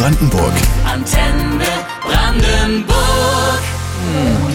Brandenburg. Antenne Brandenburg.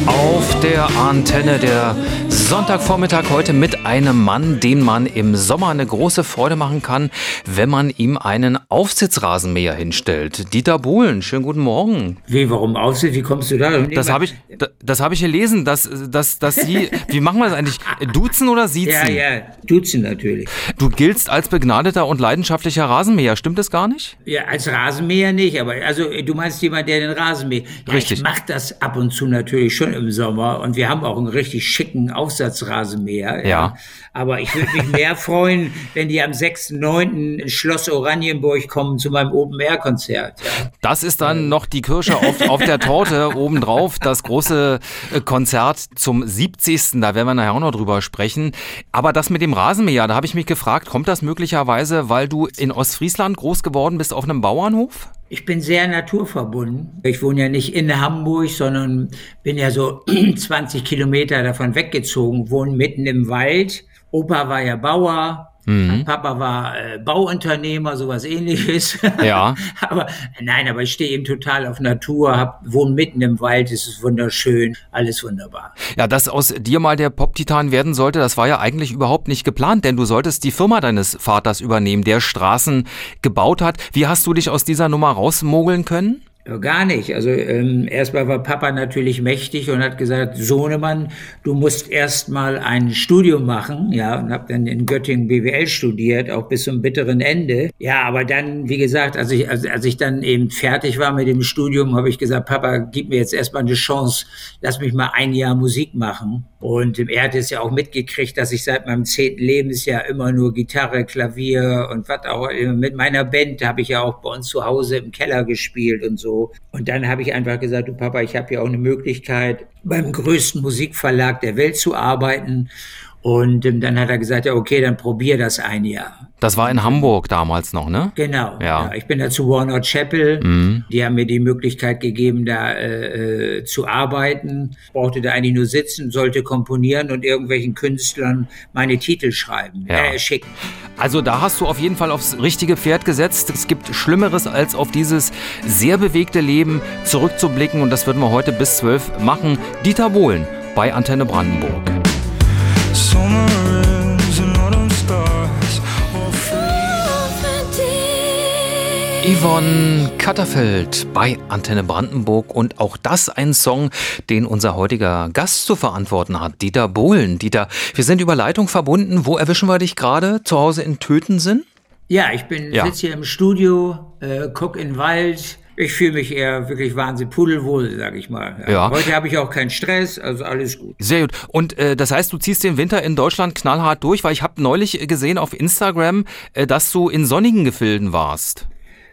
Auf der Antenne der Sonntagvormittag heute mit einem Mann, den man im Sommer eine große Freude machen kann, wenn man ihm einen Aufsitzrasenmäher hinstellt. Dieter Bohlen, schönen guten Morgen. Wie, warum Aufsitz? Wie kommst du da? Das habe ich, das habe ich gelesen, dass, dass, dass Sie, wie machen wir das eigentlich? Duzen oder siezen? Ja, ja, duzen natürlich. Du giltst als begnadeter und leidenschaftlicher Rasenmäher, stimmt das gar nicht? Ja, als Rasenmäher nicht, aber also du meinst jemand, der den Rasen mäht. Ja, Richtig. Ich mach das ab und zu natürlich schon im Sommer und wir haben auch einen richtig schicken Aufsatzrasenmäher. Ja. Aber ich würde mich mehr freuen, wenn die am 6.9. ins Schloss Oranienburg kommen zu meinem Open-Air-Konzert. Ja. Das ist dann noch die Kirsche auf, auf der Torte obendrauf, das große äh, Konzert zum 70. Da werden wir nachher auch noch drüber sprechen. Aber das mit dem Rasenmäher, da habe ich mich gefragt, kommt das möglicherweise, weil du in Ostfriesland groß geworden bist auf einem Bauernhof? Ich bin sehr naturverbunden. Ich wohne ja nicht in Hamburg, sondern bin ja so 20 Kilometer davon weggezogen, wohne mitten im Wald. Opa war ja Bauer. Mein Papa war äh, Bauunternehmer, sowas ähnliches. Ja. aber nein, aber ich stehe eben total auf Natur, hab, wohne mitten im Wald, es ist wunderschön, alles wunderbar. Ja, dass aus dir mal der Pop-Titan werden sollte, das war ja eigentlich überhaupt nicht geplant, denn du solltest die Firma deines Vaters übernehmen, der Straßen gebaut hat. Wie hast du dich aus dieser Nummer rausmogeln können? Gar nicht. Also ähm, erstmal war Papa natürlich mächtig und hat gesagt, Sohnemann, du musst erstmal ein Studium machen, ja, und habe dann in Göttingen BWL studiert, auch bis zum bitteren Ende. Ja, aber dann, wie gesagt, als ich, als, als ich dann eben fertig war mit dem Studium, habe ich gesagt, Papa, gib mir jetzt erstmal eine Chance, lass mich mal ein Jahr Musik machen. Und er hat es ja auch mitgekriegt, dass ich seit meinem zehnten Lebensjahr immer nur Gitarre, Klavier und was auch immer. Mit meiner Band habe ich ja auch bei uns zu Hause im Keller gespielt und so. Und dann habe ich einfach gesagt, du Papa, ich habe ja auch eine Möglichkeit, beim größten Musikverlag der Welt zu arbeiten. Und ähm, dann hat er gesagt, ja, okay, dann probier das ein Jahr. Das war in Hamburg damals noch, ne? Genau. Ja. Ich bin da zu Warner Chapel. Mhm. Die haben mir die Möglichkeit gegeben, da äh, äh, zu arbeiten. Brauchte da eigentlich nur sitzen, sollte komponieren und irgendwelchen Künstlern meine Titel schreiben, Ja. äh, schicken. Also da hast du auf jeden Fall aufs richtige Pferd gesetzt. Es gibt Schlimmeres, als auf dieses sehr bewegte Leben zurückzublicken. Und das würden wir heute bis 12 machen. Dieter Bohlen bei Antenne Brandenburg. Yvonne Katterfeld bei Antenne Brandenburg und auch das ein Song, den unser heutiger Gast zu verantworten hat, Dieter Bohlen. Dieter, wir sind über Leitung verbunden. Wo erwischen wir dich gerade? Zu Hause in Tötensen? Ja, ich bin Ja. sitze hier im Studio, äh, guck in den Wald. Ich fühle mich eher wirklich wahnsinnig pudelwohl, sag ich mal. Ja. Heute habe ich auch keinen Stress, also alles gut. Sehr gut. Und äh, das heißt, du ziehst den Winter in Deutschland knallhart durch, weil ich habe neulich gesehen auf Instagram, äh, dass du in sonnigen Gefilden warst.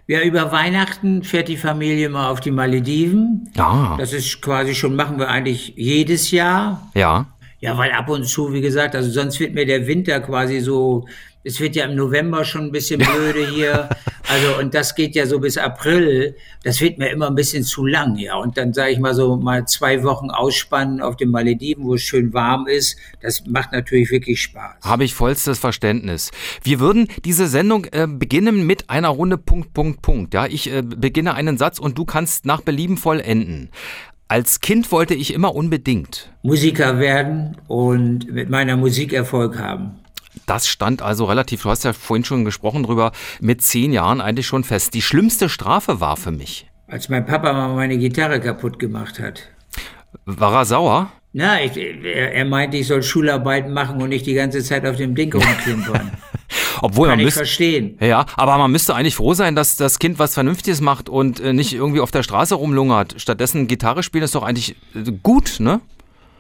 Ja, über Weihnachten fährt die Familie mal auf die Malediven. Ja. Das ist quasi schon, machen wir eigentlich jedes Jahr. Ja. Ja, weil ab und zu, wie gesagt, also sonst wird mir der Winter quasi so, es wird ja im November schon ein bisschen blöde hier. Also, und das geht ja so bis April. Das wird mir immer ein bisschen zu lang, ja. Und dann sage ich mal so, mal zwei Wochen ausspannen auf den Malediven, wo es schön warm ist. Das macht natürlich wirklich Spaß. Habe ich vollstes Verständnis. Wir würden diese Sendung äh, beginnen mit einer Runde Punkt, Punkt, Punkt. Ja, ich äh, beginne einen Satz und du kannst nach Belieben vollenden. Als Kind wollte ich immer unbedingt. Musiker werden und mit meiner Musik Erfolg haben. Das stand also relativ, du hast ja vorhin schon gesprochen drüber, mit zehn Jahren eigentlich schon fest. Die schlimmste Strafe war für mich. Als mein Papa mal meine Gitarre kaputt gemacht hat. War er sauer? Na, ich, er, er meinte, ich soll Schularbeiten machen und nicht die ganze Zeit auf dem Ding rumklimpern. Obwohl Kann man müsste. verstehen. Ja, aber man müsste eigentlich froh sein, dass das Kind was Vernünftiges macht und äh, nicht irgendwie auf der Straße rumlungert. Stattdessen Gitarre spielen ist doch eigentlich äh, gut, ne?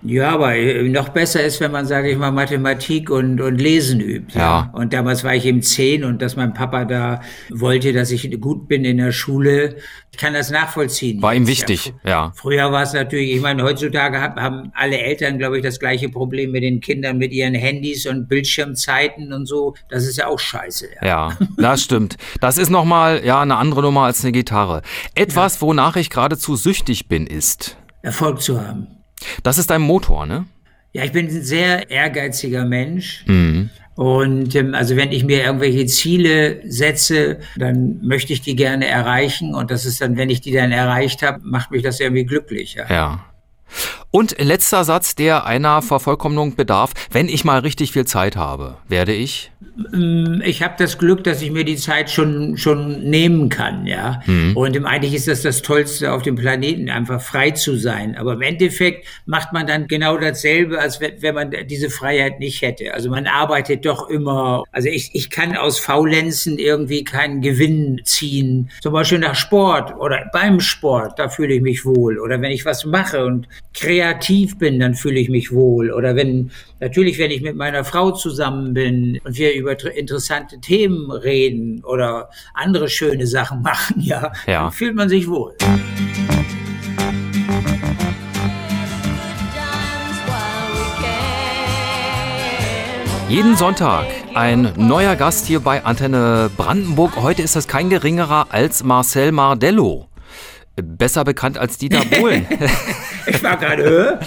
Ja, aber äh, noch besser ist, wenn man, sage ich mal, Mathematik und, und Lesen übt. Ja. Und damals war ich eben zehn und dass mein Papa da wollte, dass ich gut bin in der Schule. Ich kann das nachvollziehen. War ihm wichtig, Ja, ja. Früher war es natürlich, ich meine, heutzutage hab- haben alle Eltern, glaube ich, das gleiche Problem mit den Kindern, mit ihren Handys und Bildschirmzeiten und so. Das ist ja auch scheiße. Ja. Ja, das stimmt. Das ist nochmal ja, eine andere Nummer als eine Gitarre. Etwas, wonach ich geradezu süchtig bin, ist. Erfolg zu haben. Das ist dein Motor, ne? Ja, ich bin ein sehr ehrgeiziger Mensch. Mhm. Und ähm, also wenn ich mir irgendwelche Ziele setze, dann möchte ich die gerne erreichen. Und das ist dann, wenn ich die dann erreicht habe, macht mich das irgendwie glücklich. Ja. Und letzter Satz, der einer Vervollkommnung bedarf. Wenn ich mal richtig viel Zeit habe, werde ich? Ich habe das Glück, dass ich mir die Zeit schon, schon nehmen kann, ja. Und im, eigentlich ist das das Tollste auf dem Planeten, einfach frei zu sein. Aber im Endeffekt macht man dann genau dasselbe, als wenn, wenn man diese Freiheit nicht hätte. Also man arbeitet doch immer. Also ich, ich kann aus Faulenzen irgendwie keinen Gewinn ziehen. Zum Beispiel nach Sport oder beim Sport, da fühle ich mich wohl. Oder wenn ich was mache und kreativ bin, dann fühle ich mich wohl. Oder wenn, natürlich, wenn ich mit meiner Frau zusammen bin und wir über interessante Themen reden oder andere schöne Sachen machen, ja, Ja. dann fühlt man sich wohl. Jeden Sonntag ein neuer Gast hier bei Antenne Brandenburg. Heute ist das kein geringerer als Marcel Mardello. Besser bekannt als Dieter Bohlen. Ich war gerade,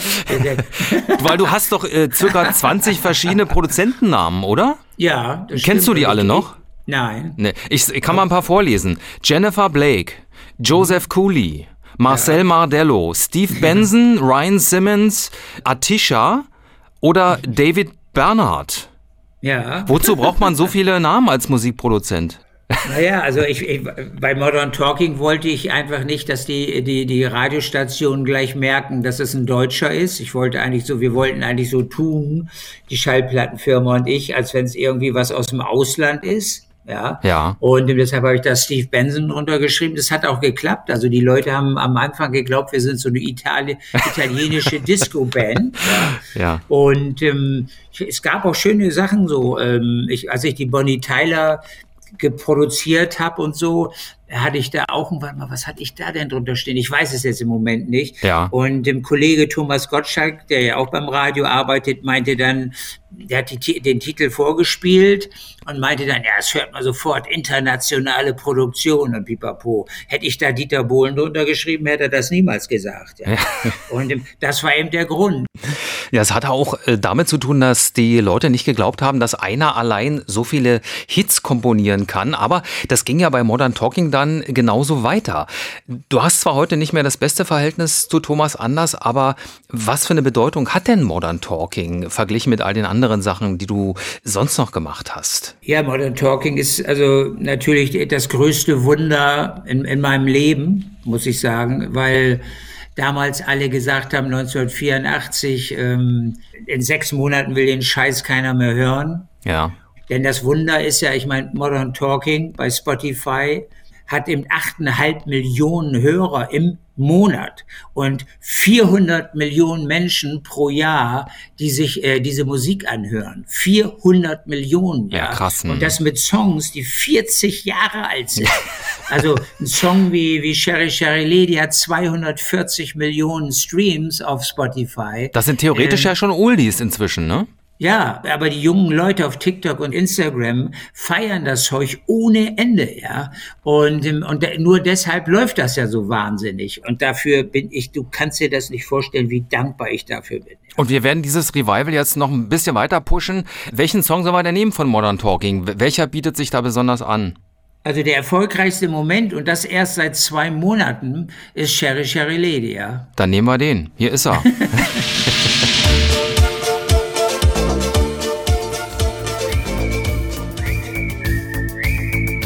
Weil du hast doch äh, circa 20 verschiedene Produzentennamen, oder? ja. Das Kennst du stimmt die alle noch? Nein. Ne, ich, ich kann mal ein paar vorlesen. Jennifer Blake, Joseph Cooley, Marcel Mardello, Steve Benson, Ryan Simmons, Atisha oder David Bernhardt. Ja. Wozu braucht man so viele Namen als Musikproduzent? Naja, also ich, ich, bei Modern Talking wollte ich einfach nicht, dass die, die, die Radiostationen gleich merken, dass es ein Deutscher ist. Ich wollte eigentlich so, wir wollten eigentlich so tun, die Schallplattenfirma und ich, als wenn es irgendwie was aus dem Ausland ist. Ja. Ja. Und deshalb habe ich da Steve Benson drunter geschrieben. Das hat auch geklappt. Also die Leute haben am Anfang geglaubt, wir sind so eine Itali italienische Disco-Band. Ja. Ja. Und ähm, es gab auch schöne Sachen so. Ähm, ich, als ich die Bonnie Tyler geproduziert habe und so, hatte ich da auch, warte mal, was hatte ich da denn drunter stehen? Ich weiß es jetzt im Moment nicht. Ja. Und dem Kollege Thomas Gottschalk, der ja auch beim Radio arbeitet, meinte dann, der hat die, den Titel vorgespielt und meinte dann, ja, es hört man sofort, internationale Produktion und pipapo. Hätte ich da Dieter Bohlen drunter geschrieben, hätte er das niemals gesagt. Ja. Und das war eben der Grund. Ja, es hat auch äh, damit zu tun, dass die Leute nicht geglaubt haben, dass einer allein so viele Hits komponieren kann. Aber das ging ja bei Modern Talking dann genauso weiter. Du hast zwar heute nicht mehr das beste Verhältnis zu Thomas Anders, aber was für eine Bedeutung hat denn Modern Talking verglichen mit all den anderen Sachen, die du sonst noch gemacht hast? Ja, Modern Talking ist also natürlich das größte Wunder in, in meinem Leben, muss ich sagen, weil damals alle gesagt haben, 1984, ähm, in sechs Monaten will den Scheiß keiner mehr hören. Ja. Denn das Wunder ist ja, ich meine, Modern Talking bei Spotify hat eben 8,5 Millionen Hörer im Monat und 400 Millionen Menschen pro Jahr, die sich äh, diese Musik anhören. 400 Millionen, ja. Ja, krass, hm. Und das mit Songs, die 40 Jahre alt sind. Also ein Song wie, wie Sherry Sherry Lady hat 240 Millionen Streams auf Spotify. Das sind theoretisch ja schon Oldies inzwischen, ne? Ja, aber die jungen Leute auf TikTok und Instagram feiern das Zeug ohne Ende, ja. Und, ähm, und nur deshalb läuft das ja so wahnsinnig. Und dafür bin ich, du kannst dir das nicht vorstellen, wie dankbar ich dafür bin. Und wir werden dieses Revival jetzt noch ein bisschen weiter pushen. Welchen Song sollen wir denn nehmen von Modern Talking? Welcher bietet sich da besonders an? Also der erfolgreichste Moment, und das erst seit zwei Monaten, ist Sherry Sherry Lady, ja. Dann nehmen wir den. Hier ist er.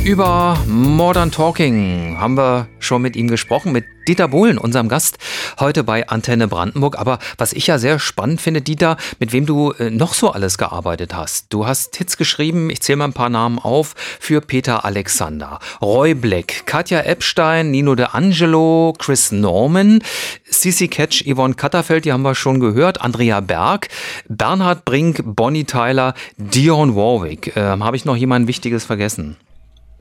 Über Modern Talking haben wir schon mit ihm gesprochen, mit Dieter Bohlen, unserem Gast, heute bei Antenne Brandenburg. Aber was ich ja sehr spannend finde, Dieter, mit wem du äh, noch so alles gearbeitet hast. Du hast Hits geschrieben, ich zähle mal ein paar Namen auf, für Peter Alexander, Roy Black, Katja Epstein, Nino De Angelo, Chris Norman, Sissy Catch, Yvonne Katterfeld, die haben wir schon gehört, Andrea Berg, Bernhard Brink, Bonnie Tyler, Dion Warwick. Ähm, Habe ich noch jemanden Wichtiges vergessen?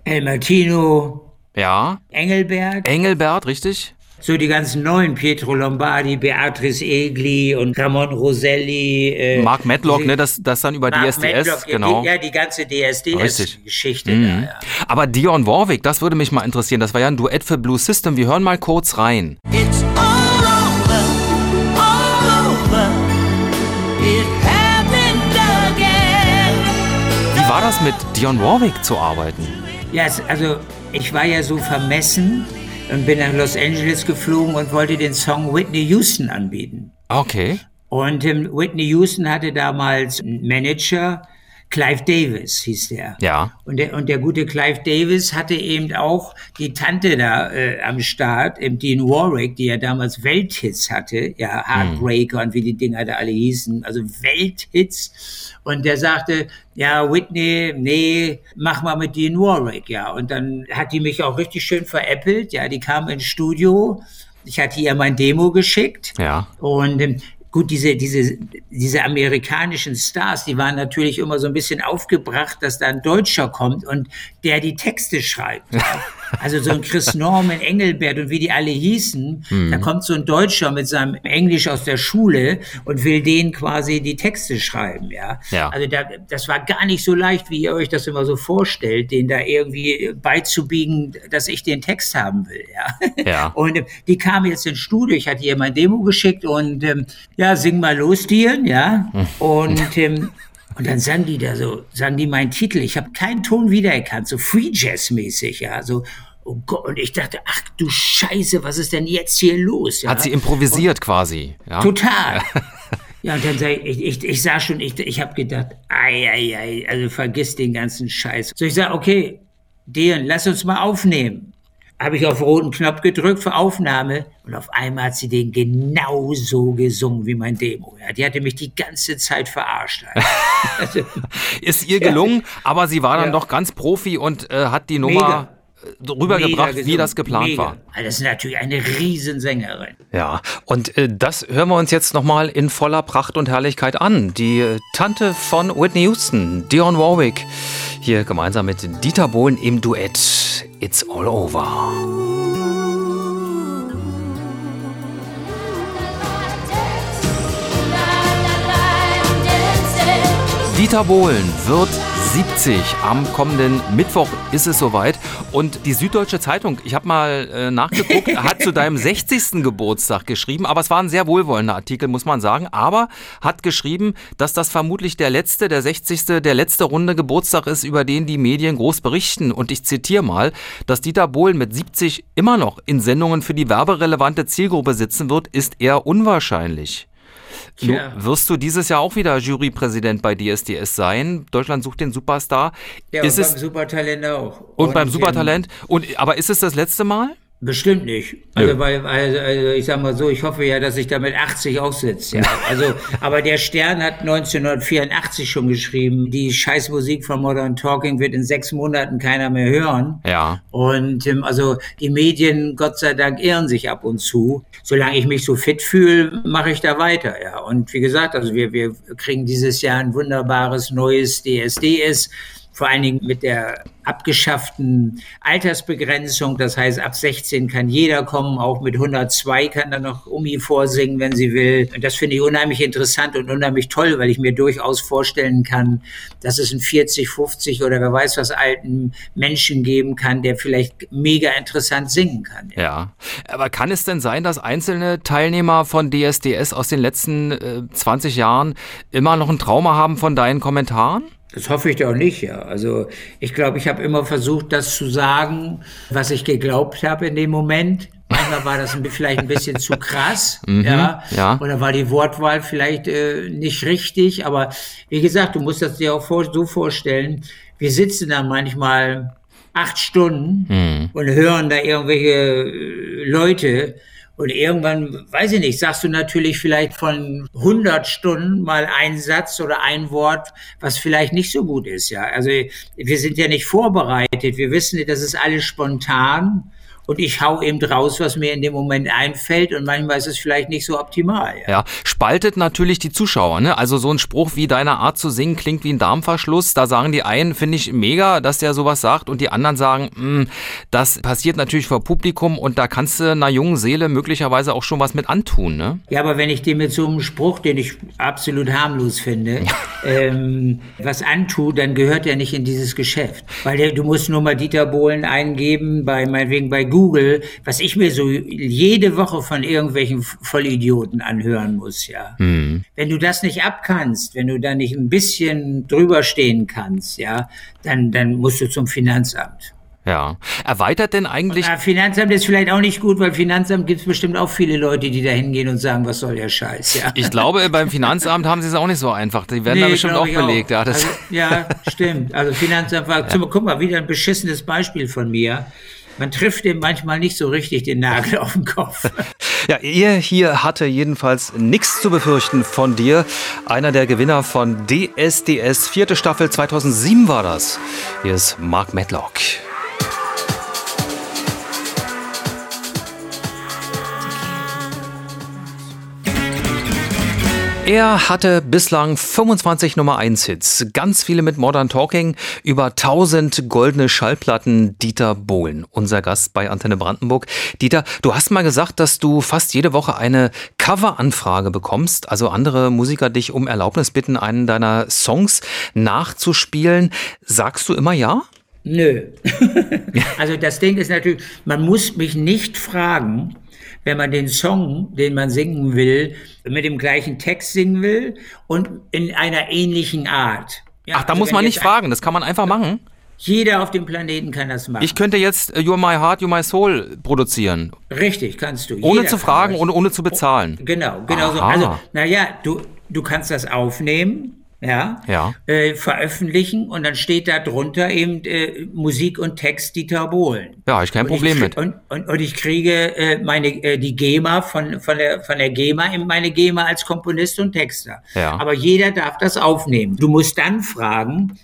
El Martino, Ja, Engelberg, Engelbert, richtig? so die ganzen neuen, Pietro Lombardi, Beatrice Egli und Ramon Roselli. Äh, Mark Medlock, ne, das, das dann über Mark DSDS, Medlock, ja, genau. Die, ja, die ganze. DSDS-Geschichte. Mhm. ja. Aber Dion Warwick, das würde mich mal interessieren. Das war ja ein Duett für Blue System. Wir hören mal kurz rein. It's all over, all over. It happened again. Wie war das mit Dionne Warwick zu arbeiten? Ja, also ich war ja so vermessen und bin nach Los Angeles geflogen und wollte den Song Whitney Houston anbieten. Okay. Und ähm, Whitney Houston hatte damals einen Manager, Clive Davis hieß der. Ja. Und der, und der gute Clive Davis hatte eben auch die Tante da äh, am Start, eben Dean Warwick, die ja damals Welthits hatte, ja, Heartbreaker und wie die Dinger da alle hießen, also Welthits. Und der sagte, ja, Whitney, nee, mach mal mit Dean Warwick, ja. Und dann hat die mich auch richtig schön veräppelt, ja, die kam ins Studio, ich hatte ihr mein Demo geschickt. Ja. Und ähm, gut, diese, diese, diese amerikanischen Stars, die waren natürlich immer so ein bisschen aufgebracht, dass da ein Deutscher kommt und der die Texte schreibt. Also so ein Chris Norman, Engelbert und wie die alle hießen, da kommt so ein Deutscher mit seinem Englisch aus der Schule und will denen quasi die Texte schreiben, ja. Ja. Also da, das war gar nicht so leicht, wie ihr euch das immer so vorstellt, den da irgendwie beizubiegen, dass ich den Text haben will, ja. Ja. Und ähm, die kam jetzt ins Studio, ich hatte ihr mein Demo geschickt und ähm, ja, sing mal los, Dian, ja. Und, ähm, und dann sang die da so, sang die meinen Titel. Ich habe keinen Ton wiedererkannt, so Free Jazz mäßig, ja. So, oh Gott, und ich dachte, ach du Scheiße, was ist denn jetzt hier los? Ja? Hat sie improvisiert quasi. Ja. Total. Ja, und dann sag ich, ich, ich, ich sah schon, ich, ich habe gedacht, ei, ei, ei, also vergiss den ganzen Scheiß. So, ich sag, okay, Dean, lass uns mal aufnehmen. Habe ich auf roten Knopf gedrückt für Aufnahme und auf einmal hat sie den genauso gesungen wie mein Demo. Ja, die hatte mich die ganze Zeit verarscht. Also, Ist ihr gelungen, aber sie war dann Ja. doch ganz Profi und äh, hat die Nummer äh, rübergebracht, mega wie das geplant mega. war. Also das ist natürlich eine Riesensängerin. Ja, und äh, das hören wir uns jetzt nochmal in voller Pracht und Herrlichkeit an. Die äh, Tante von Whitney Houston, Dionne Warwick, hier gemeinsam mit Dieter Bohlen im Duett It's All Over. Dieter Bohlen wird 70. Am kommenden Mittwoch ist es soweit. Und die Süddeutsche Zeitung, ich habe mal äh, nachgeguckt, hat zu deinem 60. Geburtstag geschrieben, aber es war ein sehr wohlwollender Artikel, muss man sagen. Aber hat geschrieben, dass das vermutlich der letzte, der 60., der letzte runde Geburtstag ist, über den die Medien groß berichten. Und ich zitiere mal, dass Dieter Bohlen mit 70 immer noch in Sendungen für die werberelevante Zielgruppe sitzen wird, ist eher unwahrscheinlich. Nun Tja. wirst du dieses Jahr auch wieder Jurypräsident bei DSDS sein. Deutschland sucht den Superstar. Ja, ist und es beim Supertalent auch. und beim ähm, Supertalent? Und aber ist es das letzte Mal? Bestimmt nicht. Also, weil, also, also ich sag mal so, ich hoffe ja, dass ich da mit 80 auch sitze. Ja. Also, aber der Stern hat 1984 schon geschrieben, die Scheißmusik von Modern Talking wird in sechs Monaten keiner mehr hören. Ja. Und ähm, also die Medien, Gott sei Dank, irren sich ab und zu. Solange ich mich so fit fühle, mache ich da weiter. Ja. Und wie gesagt, also wir, wir kriegen dieses Jahr ein wunderbares neues DSDS vor allen Dingen mit der abgeschafften Altersbegrenzung. Das heißt, ab 16 kann jeder kommen, auch mit 102 kann dann noch Umi vorsingen, wenn sie will. Und das finde ich unheimlich interessant und unheimlich toll, weil ich mir durchaus vorstellen kann, dass es einen 40, 50 oder wer weiß was alten Menschen geben kann, der vielleicht mega interessant singen kann. Ja. Aber kann es denn sein, dass einzelne Teilnehmer von DSDS aus den letzten äh, 20 Jahren immer noch ein Trauma haben von deinen Kommentaren? Das hoffe ich doch nicht, ja. Also ich glaube, ich habe immer versucht, das zu sagen, was ich geglaubt habe in dem Moment. Manchmal war das vielleicht ein bisschen zu krass, ja. ja. Oder war die Wortwahl vielleicht äh, nicht richtig. Aber wie gesagt, du musst das dir auch vor, so vorstellen. Wir sitzen da manchmal acht Stunden und hören da irgendwelche äh, Leute. Und irgendwann, weiß ich nicht, sagst du natürlich vielleicht von 100 Stunden mal einen Satz oder ein Wort, was vielleicht nicht so gut ist, ja. Also wir sind ja nicht vorbereitet. Wir wissen, das ist alles spontan. Und ich hau eben raus, was mir in dem Moment einfällt. Und manchmal ist es vielleicht nicht so optimal, ja. Ja, spaltet natürlich die Zuschauer. Ne? Also so ein Spruch wie deine Art zu singen klingt wie ein Darmverschluss. Da sagen die einen, finde ich mega, dass der sowas sagt. Und die anderen sagen, "Hm, das passiert natürlich vor Publikum und da kannst du einer jungen Seele möglicherweise auch schon was mit antun. Ne? Ja, aber wenn ich dir mit so einem Spruch, den ich absolut harmlos finde, ähm, was antue, dann gehört er nicht in dieses Geschäft. Weil der, du musst nur mal Dieter Bohlen eingeben, bei, meinetwegen bei Google, was ich mir so jede Woche von irgendwelchen Vollidioten anhören muss, ja. Hm. Wenn du das nicht abkannst, wenn du da nicht ein bisschen drüber stehen kannst, ja, dann, dann musst du zum Finanzamt. Ja. Erweitert denn eigentlich, Ja, Finanzamt ist vielleicht auch nicht gut, weil Finanzamt gibt es bestimmt auch viele Leute, die da hingehen und sagen, was soll der Scheiß, ja. ich glaube, beim Finanzamt haben sie es auch nicht so einfach. Die werden da Nee, bestimmt glaub auch belegt. Ja, das, also, ja, stimmt. Also Finanzamt war, zum, guck mal, wieder ein beschissenes Beispiel von mir. Man trifft dem manchmal nicht so richtig den Nagel auf den Kopf. Ja, er hier hatte jedenfalls nichts zu befürchten von dir. Einer der Gewinner von DSDS, vierte Staffel 2007 war das. Hier ist Mark Medlock. Er hatte bislang 25 Nummer 1 Hits, ganz viele mit Modern Talking, über 1000 goldene Schallplatten. Dieter Bohlen, unser Gast bei Antenne Brandenburg. Dieter, du hast mal gesagt, dass du fast jede Woche eine Coveranfrage bekommst, also andere Musiker dich um Erlaubnis bitten, einen deiner Songs nachzuspielen. Sagst du immer ja? Nö. also das Ding ist natürlich, man muss mich nicht fragen, wenn man den Song, den man singen will, mit dem gleichen Text singen will und in einer ähnlichen Art. Ja, ach, da also muss man nicht fragen. Das kann man einfach machen. Jeder auf dem Planeten kann das machen. Ich könnte jetzt äh, You're My Heart, You're My Soul produzieren. Richtig, kannst du. Ohne Jeder zu fragen und ohne zu bezahlen. Genau, genau so. Aha. Also, naja, du, du kannst das aufnehmen, ja, Ja. Äh, veröffentlichen und dann steht da drunter eben äh, Musik und Text Dieter Bohlen. Ja, ich kein Und Problem krieg- mit. Und, und, und ich kriege äh, meine äh, die GEMA von von der von der GEMA in meine GEMA als Komponist und Texter. Ja. Aber jeder darf das aufnehmen. Du musst dann fragen,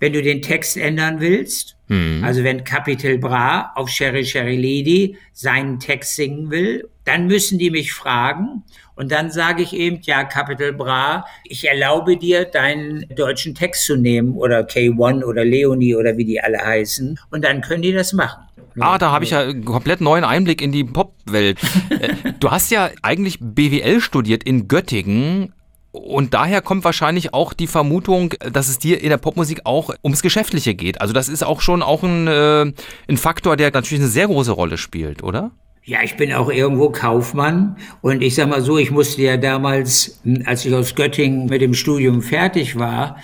wenn du den Text ändern willst. Hm. Also wenn Capital Bra auf Sherry Sherry Lady seinen Text singen will, dann müssen die mich fragen und dann sage ich eben, ja, Capital Bra, ich erlaube dir, deinen deutschen Text zu nehmen oder K1 oder Leonie oder wie die alle heißen und dann können die das machen. Ah, da habe ich ja einen komplett neuen Einblick in die Popwelt. Äh, du hast ja eigentlich BWL studiert in Göttingen. Und daher kommt wahrscheinlich auch die Vermutung, dass es dir in der Popmusik auch ums Geschäftliche geht. Also das ist auch schon auch ein, äh, ein Faktor, der natürlich eine sehr große Rolle spielt, oder? Ja, ich bin auch irgendwo Kaufmann und ich sag mal so, ich musste ja damals, hm, als ich aus Göttingen mit dem Studium fertig war,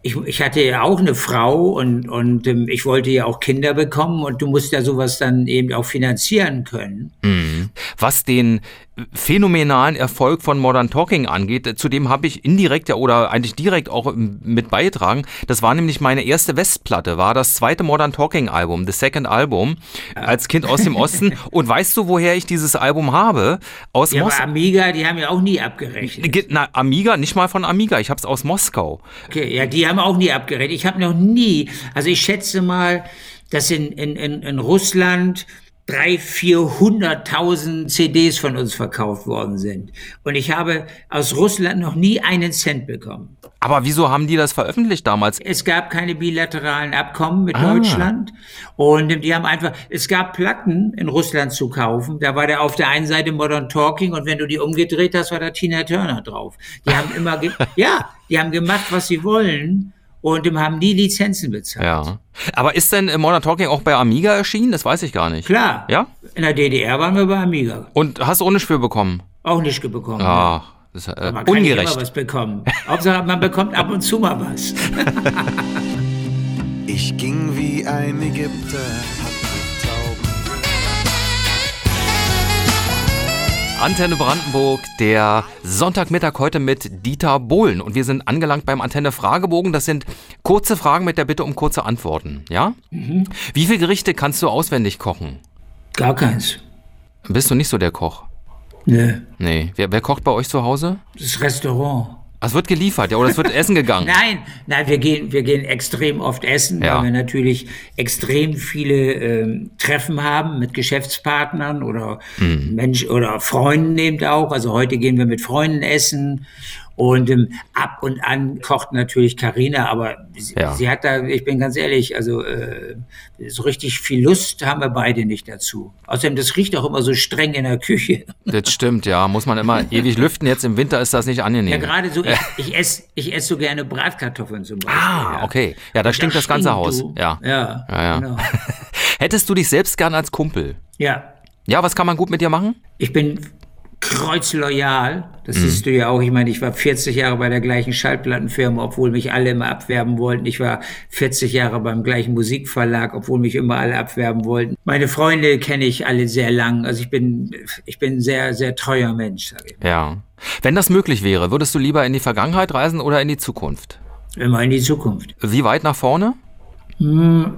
ich, ich hatte ja auch eine Frau und, und ähm, ich wollte ja auch Kinder bekommen und du musst ja sowas dann eben auch finanzieren können. Was den phänomenalen Erfolg von Modern Talking angeht, zu dem habe ich indirekt ja oder eigentlich direkt auch ähm, mit beigetragen. Das war nämlich meine erste Westplatte, war das zweite Modern Talking Album, The Second Album, als Kind aus dem Osten. Und weißt du, woher ich dieses Album habe? Aus Ja, Moskau. Amiga, die haben ja auch nie abgerechnet. Na, Amiga, nicht mal von Amiga, ich habe es aus Moskau. Okay, ja, die haben auch nie abgerechnet. Ich habe noch nie, also ich schätze mal, dass in, in, in, in Russland drei, vierhunderttausend CDs von uns verkauft worden sind. Und ich habe aus Russland noch nie einen Cent bekommen. Aber wieso haben die das veröffentlicht damals? Es gab keine bilateralen Abkommen mit Ah. Deutschland. Und die haben einfach, es gab Platten in Russland zu kaufen. Da war der auf der einen Seite Modern Talking und wenn du die umgedreht hast, war da Tina Turner drauf. Die haben immer, ja, die haben gemacht, was sie wollen und dem haben nie Lizenzen bezahlt. Ja. Aber ist denn äh, Modern Talking auch bei Amiga erschienen? Das weiß ich gar nicht. Klar. Ja? In der DDR waren wir bei Amiga. Und hast du ohne Spür bekommen? Auch nicht bekommen. Ach, das ist äh, Man kann nicht ungerecht. immer was bekommen. Hauptsache, man bekommt ab und zu mal was. Ich ging wie ein Ägypter, Antenne Brandenburg, der Sonntagmittag heute mit Dieter Bohlen. Und wir sind angelangt beim Antenne Fragebogen. Das sind kurze Fragen mit der Bitte um kurze Antworten. Ja? Mhm. Wie viele Gerichte kannst du auswendig kochen? Gar keins. Bist du nicht so der Koch? Nö. Nee. Wer, wer kocht bei euch zu Hause? Das Restaurant. Es wird geliefert, ja, oder es wird essen gegangen. Nein, nein, wir gehen, wir gehen extrem oft essen, Ja. weil wir natürlich extrem viele ähm, Treffen haben mit Geschäftspartnern oder Hm. Mensch oder Freunden eben auch. Also heute gehen wir mit Freunden essen und ähm, ab und an kocht natürlich Karina, aber sie, Ja. sie hat da, ich bin ganz ehrlich, also äh, so richtig viel Lust haben wir beide nicht dazu. Außerdem, das riecht auch immer so streng in der Küche. Das stimmt, ja. Muss man immer ewig lüften. Jetzt im Winter ist das nicht angenehm. Ja, gerade so, ich, ich esse ich ess so gerne Bratkartoffeln zum Beispiel. Ah, ja. okay. Ja, da stinkt das ganze Haus. du. Ja. Ja, Ja, ja. Genau. Hättest du dich selbst gern als Kumpel? Ja, Ja, was kann man gut mit dir machen? ich bin kreuzloyal. Das siehst du ja auch. Ich meine, ich war 40 Jahre bei der gleichen Schallplattenfirma, obwohl mich alle immer abwerben wollten. Ich war 40 Jahre beim gleichen Musikverlag, obwohl mich immer alle abwerben wollten. Meine Freunde kenne ich alle sehr lang. Also ich bin, ich bin ein sehr, sehr treuer Mensch. Ja. Wenn das möglich wäre, würdest du lieber in die Vergangenheit reisen oder in die Zukunft? Immer in die Zukunft. Wie weit nach vorne?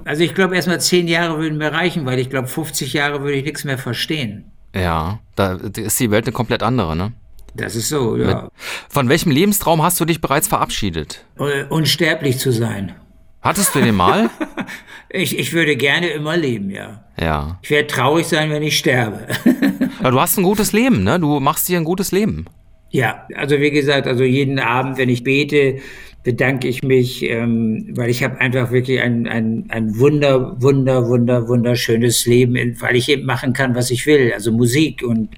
Also ich glaube, erstmal zehn Jahre würden mir reichen, weil ich glaube, 50 Jahre würde ich nichts mehr verstehen. Ja, da ist die Welt eine komplett andere, ne? Das ist so, ja. Von welchem Lebenstraum hast du dich bereits verabschiedet? Unsterblich zu sein. Hattest du den mal? Ich, ich würde gerne immer leben, ja. ja. Ich werde traurig sein, wenn ich sterbe. Aber du hast ein gutes Leben, ne? Du machst dir ein gutes Leben. ja, also wie gesagt, also jeden Abend, wenn ich bete, bedanke ich mich, ähm, weil ich habe einfach wirklich ein, ein, ein wunder, wunder, wunder, wunderschönes Leben, weil ich eben machen kann, was ich will, also Musik und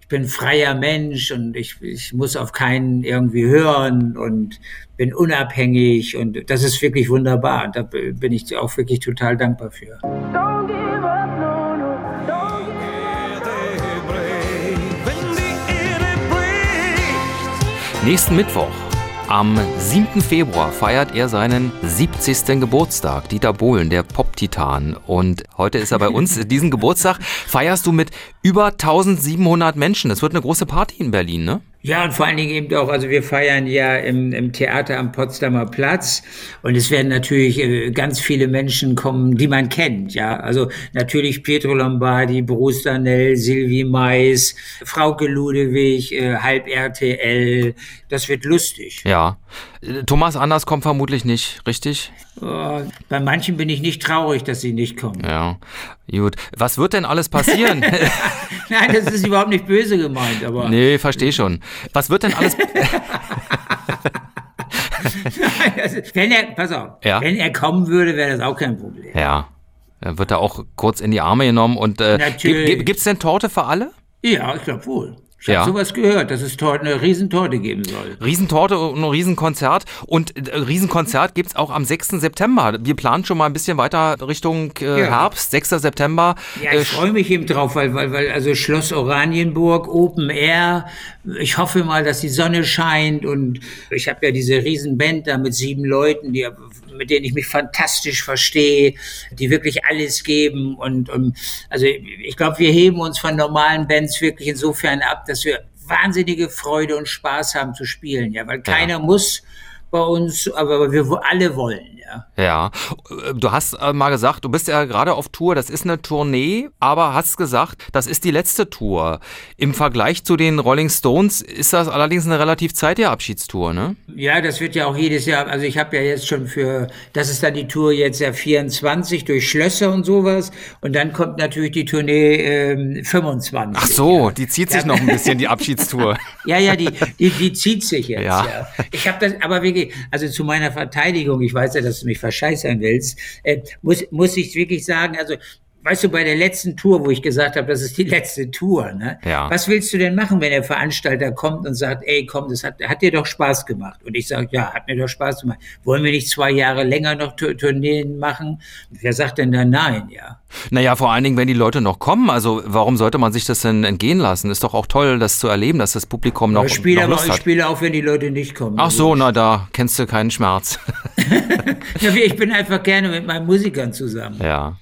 ich bin freier Mensch und ich, ich muss auf keinen irgendwie hören und bin unabhängig und das ist wirklich wunderbar. Und da bin ich auch wirklich total dankbar für. Nächsten Mittwoch, am 7. Februar, feiert er seinen 70. Geburtstag. Dieter Bohlen, der Pop-Titan. Und heute ist er bei uns. Diesen Geburtstag feierst du mit über 1700 Menschen. Das wird eine große Party in Berlin, ne? Ja, und vor allen Dingen eben auch, also wir feiern ja im, im Theater am Potsdamer Platz und es werden natürlich äh, ganz viele Menschen kommen, die man kennt, ja. Also natürlich Pietro Lombardi, Bruce Danell, Sylvie Mais, Frauke Ludewig, äh, Halb RTL. Das wird lustig. Ja. Thomas Anders kommt vermutlich nicht, richtig? Oh, bei manchen bin ich nicht traurig, dass sie nicht kommen. Ja. Gut. Was wird denn alles passieren? Nein, das ist überhaupt nicht böse gemeint, aber nee, verstehe schon. Was wird denn alles. Also, wenn er, pass auf, Ja. wenn er kommen würde, wäre das auch kein Problem. ja. Er wird da auch kurz in die Arme genommen und äh, Natürlich. gibt, gibt's denn Torte für alle? Ja, ich glaube wohl. Ich Ja. habe sowas gehört, dass es Torte, eine Riesentorte geben soll. Riesentorte und ein Riesenkonzert. Und äh, Riesenkonzert gibt's auch am 6. September. Wir planen schon mal ein bisschen weiter Richtung äh, Ja. Herbst, 6. September. Ja, Äh, ich freue mich eben drauf, weil, weil, weil also Schloss Oranienburg, Open Air. Ich hoffe mal, dass die Sonne scheint und ich habe ja diese Riesenband da mit sieben Leuten, die, mit denen ich mich fantastisch verstehe, die wirklich alles geben und, und also ich glaube, wir heben uns von normalen Bands wirklich insofern ab, dass wir wahnsinnige Freude und Spaß haben zu spielen, ja, weil keiner muss bei uns, aber wir alle wollen, ja. Ja, Äh, du hast äh, mal gesagt, du bist ja gerade auf Tour, das ist eine Tournee, aber hast gesagt, das ist die letzte Tour. Im Vergleich zu den Rolling Stones ist das allerdings eine relativ zeitige Abschiedstour, ne? Ja, das wird ja auch jedes Jahr, also ich habe ja jetzt schon für, das ist dann die Tour jetzt ja 24 durch Schlösser und sowas und dann kommt natürlich die Tournee ähm, 25. Ach so, die zieht sich noch ein bisschen, die Abschiedstour. Ja, ja, die, die, die zieht sich jetzt. Ja. Ja. Ich habe das, aber wirklich, also zu meiner Verteidigung, ich weiß ja, dass du mich verscheißern willst, äh, muss, muss ich wirklich sagen, also weißt du, bei der letzten Tour, wo ich gesagt habe, das ist die letzte Tour, ne? Ja. Was willst du denn machen, wenn der Veranstalter kommt und sagt, ey, komm, das hat, hat dir doch Spaß gemacht? Und ich sage, ja, hat mir doch Spaß gemacht. Wollen wir nicht zwei Jahre länger noch Tour- Tourneen machen? Wer sagt denn da nein, ja? Naja, vor allen Dingen, wenn die Leute noch kommen. Also, warum sollte man sich das denn entgehen lassen? Ist doch auch toll, das zu erleben, dass das Publikum noch, Ich spiele noch aber, Lust ich hat. spiele auch, wenn die Leute nicht kommen. Ach so, na, da kennst du keinen Schmerz. Ich bin einfach gerne mit meinen Musikern zusammen. Ja.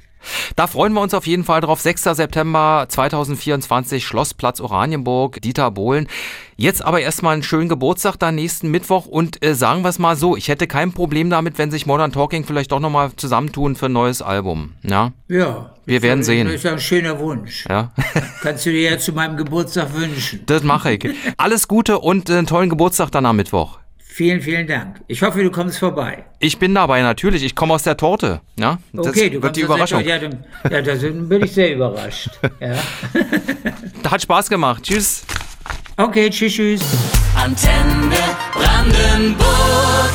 Da freuen wir uns auf jeden Fall drauf. 6. September 2024, Schlossplatz Oranienburg, Dieter Bohlen. Jetzt aber erstmal einen schönen Geburtstag da nächsten Mittwoch und äh, sagen wir es mal so, ich hätte kein Problem damit, wenn sich Modern Talking vielleicht doch nochmal zusammentun für ein neues Album. Ja, Ja. Wir werden das sehen. Das ist ein schöner Wunsch. ja. Kannst du dir ja zu meinem Geburtstag wünschen. das mache ich. Alles Gute und einen tollen Geburtstag dann am Mittwoch. Vielen, vielen Dank. Ich hoffe, du kommst vorbei. Ich bin dabei natürlich. Ich komme aus der Torte. Ja, das Okay, du wird kommst die aus der Überraschung. Ja, dann, ja, da sind- bin ich sehr überrascht. Ja. Hat Spaß gemacht. Tschüss. Okay, tschüss, tschüss. Antenne Brandenburg.